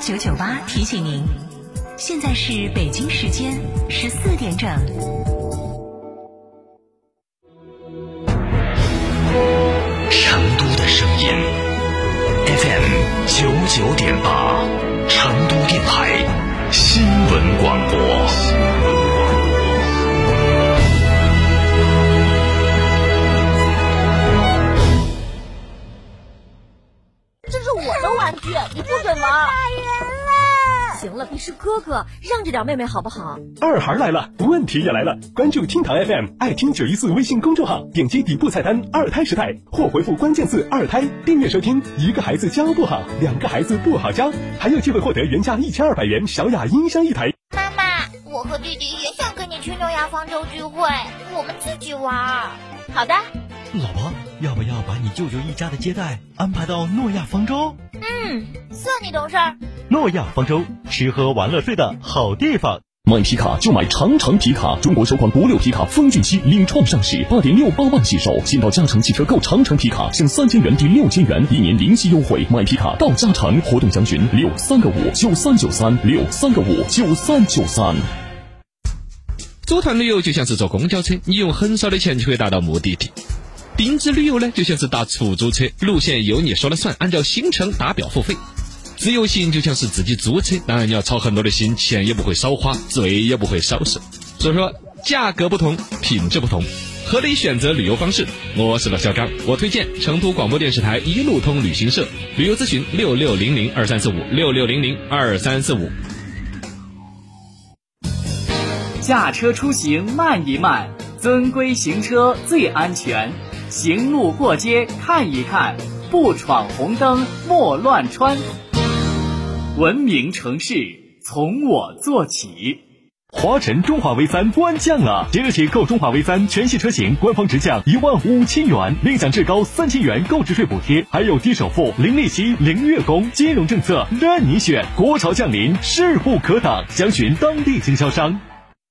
九九八提醒您，现在是北京时间十四点整。成都的声音，FM 九九点八，成都电台新闻广播。这是我的玩具，你不准玩！行了，你是哥哥，让着点妹妹好不好？二孩来了，问题也来了。关注厅堂 FM 爱听九一四微信公众号，点击底部菜单“二胎时代”或回复关键字“二胎”，订阅收听。一个孩子教不好，两个孩子不好教，还有机会获得原价一千二百元小雅音箱一台。妈妈，我和弟弟也想跟你去诺亚方舟聚会，我们自己玩。好的。老婆，要不要把你舅舅一家的接待安排到诺亚方舟？嗯，算你懂事儿。诺亚方舟，吃喝玩乐睡的好地方。买皮卡就买长城皮卡，中国首款国六皮卡风骏七领创上市，八点六八万起售。先到嘉诚汽车购长城皮卡，享三千元抵六千元，一年零息优惠。买皮卡到嘉诚，活动详询六三个五九三九三六三个五九三九三。组团旅游就像是坐公交车，你用很少的钱就可以达到目的地。定制旅游呢，就像是打出租车，路线由你说了算，按照行程打表付费。自由行就像是自己租车，当然你要操很多的心，钱也不会少花，罪也不会少受。所以说，价格不同，品质不同，合理选择旅游方式。我是老小刚，我推荐成都广播电视台一路通旅行社，旅游咨询六六零零二三四五六六零零二三四五。驾车出行慢一慢，遵规行车最安全。行路过街看一看，不闯红灯莫乱穿。文明城市从我做起。华晨中华 V 三官降了，即日起购中华 V 三全系车型，官方直降一万五千元，另享至高三千元购置税补贴，还有低首付、零利息、零月供，金融政策任你选。国潮降临，势不可挡，详询当地经销商。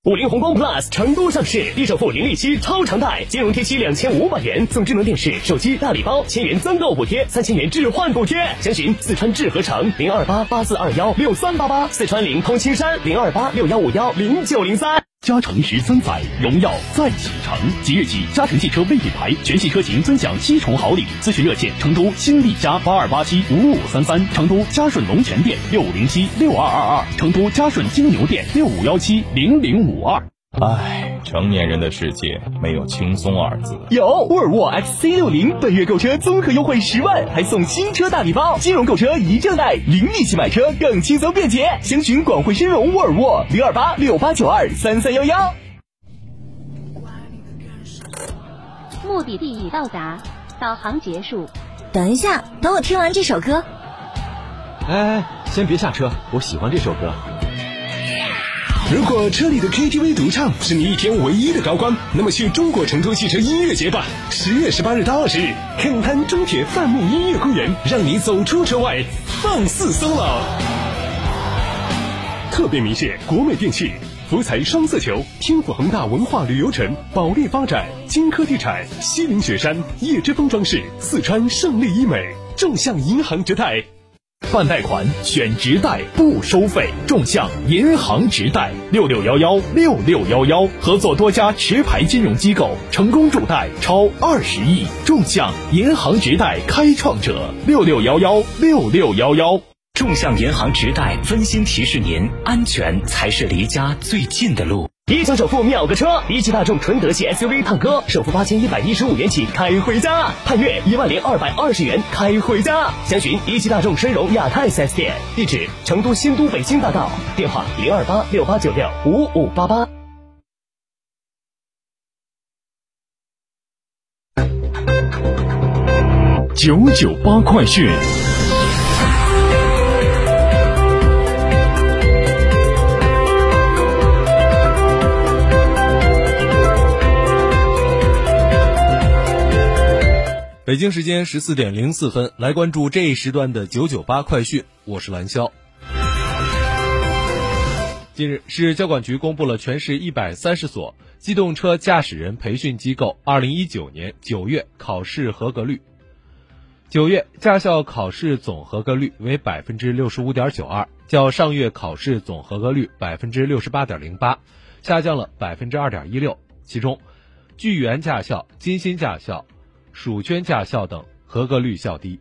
五菱宏光 plus 成都上市，低首付、零利息、超长贷，金融贴息两千五百元，送智能电视、手机大礼包，千元增购补贴，三千元置换补贴。详询四川智和城零二八八四二幺六三八八，四川临潼青山零二八六幺五幺零九零三。嘉诚十三载，荣耀再启程。即日起，嘉诚汽车为品牌全系车型尊享七重好礼。咨询热线：成都新力嘉八二八七五五三三，成都嘉顺龙泉店六五零七六二二二，成都嘉顺金牛店六五幺七零零五二。唉，成年人的世界没有轻松二字。有沃尔沃 XC 六零，本月购车综合优惠十万，还送新车大礼包，金融购车一证贷，零利息买车更轻松便捷。详询广汇深融沃尔沃零二八六八九二三三幺幺。目的地已到达，导航结束。等一下，等我听完这首歌。哎，先别下车，我喜欢这首歌。如果车里的 KTV 独唱是你一天唯一的高光，那么去中国成都汽车音乐节吧！十月十八日到二十日，肯滩中铁范木音乐公园，让你走出车外，放肆 solo。特别鸣谢国美电器、福彩双色球、天府恒大文化旅游城、保利发展、金科地产、西岭雪山、叶之峰装饰、四川胜利医美、众向银行直贷。办贷款选直贷不收费，众向银行直贷六六幺幺六六幺幺，合作多家持牌金融机构，成功助贷超二十亿。众向银行直贷开创者六六幺幺六六幺幺。众向银行直贷温馨提示您：安全才是离家最近的路。一抢首付秒个车，一汽大众纯德系 SUV 探歌，首付八千一百一十五元起开回家，探岳一万零二百二十元开回家。详询一汽大众深融亚太 4S 店，地址成都新都北京大道，电话零二八六八九六五五八八。九九八快讯。北京时间十四点零四分，来关注这一时段的九九八快讯，我是蓝霄。近日，市交管局公布了全市一百三十所机动车驾驶人培训机构二零一九年九月考试合格率。九月驾校考试总合格率为百分之六十五点九二，较上月考试总合格率百分之六十八点零八下降了百分之二点一六。其中，聚源驾校、金鑫驾校、蜀圈驾校等合格率较低。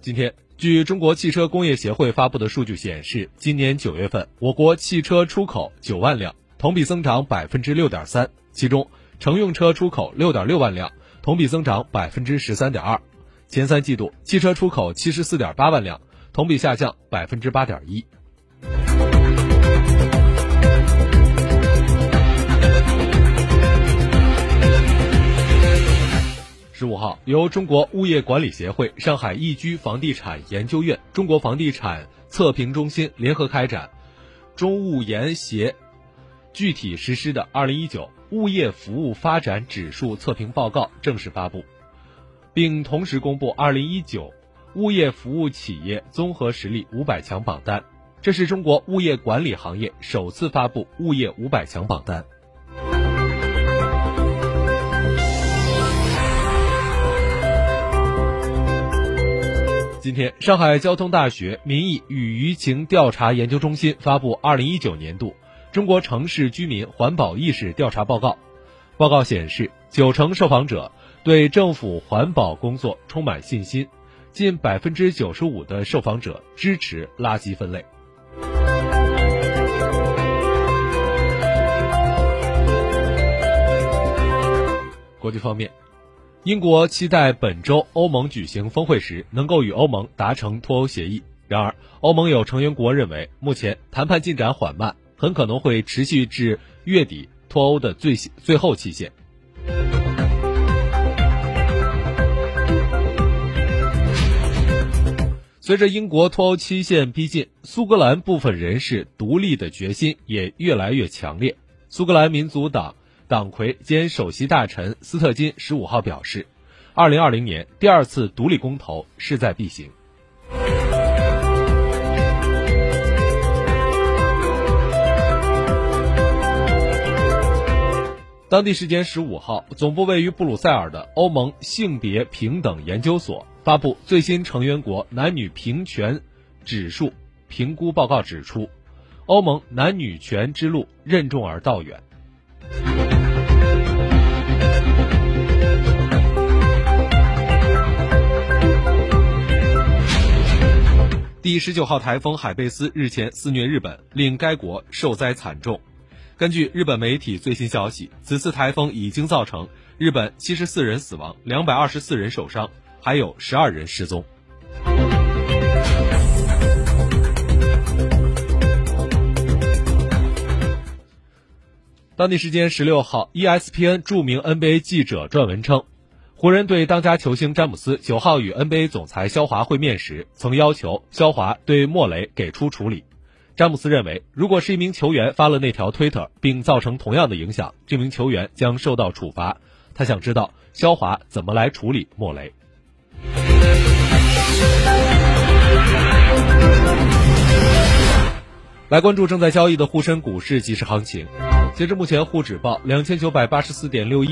今天，据中国汽车工业协会发布的数据显示，今年九月份，我国汽车出口九万辆，同比增长百分之六点三。其中，乘用车出口六点六万辆，同比增长百分之十三点二。前三季度，汽车出口七十四点八万辆，同比下降百分之八点一。十五号，由中国物业管理协会、上海易居房地产研究院、中国房地产测评中心联合开展“中物研协”具体实施的二零一九物业服务发展指数测评报告正式发布，并同时公布二零一九物业服务企业综合实力五百强榜单。这是中国物业管理行业首次发布物业五百强榜单。今天，上海交通大学民意与舆情调查研究中心发布二零一九年度中国城市居民环保意识调查报告。报告显示，九成受访者对政府环保工作充满信心，近百分之九十五的受访者支持垃圾分类。国际方面。英国期待本周欧盟举行峰会时能够与欧盟达成脱欧协议。然而，欧盟有成员国认为，目前谈判进展缓慢，很可能会持续至月底脱欧的最最后期限。随着英国脱欧期限逼近，苏格兰部分人士独立的决心也越来越强烈。苏格兰民族党。党魁兼首席大臣斯特金十五号表示，二零二零年第二次独立公投势在必行。当地时间十五号，总部位于布鲁塞尔的欧盟性别平等研究所发布最新成员国男女平权指数评估报告，指出，欧盟男女权之路任重而道远。第十九号台风海贝斯日前肆虐日本，令该国受灾惨重。根据日本媒体最新消息，此次台风已经造成日本七十四人死亡，两百二十四人受伤，还有十二人失踪。当地时间十六号，ESPN 著名 NBA 记者撰文称。湖人队当家球星詹姆斯九号与 NBA 总裁肖华会面时，曾要求肖华对莫雷给出处理。詹姆斯认为，如果是一名球员发了那条推特，并造成同样的影响，这名球员将受到处罚。他想知道肖华怎么来处理莫雷。来关注正在交易的沪深股市即时行情，截至目前，沪指报两千九百八十四点六一。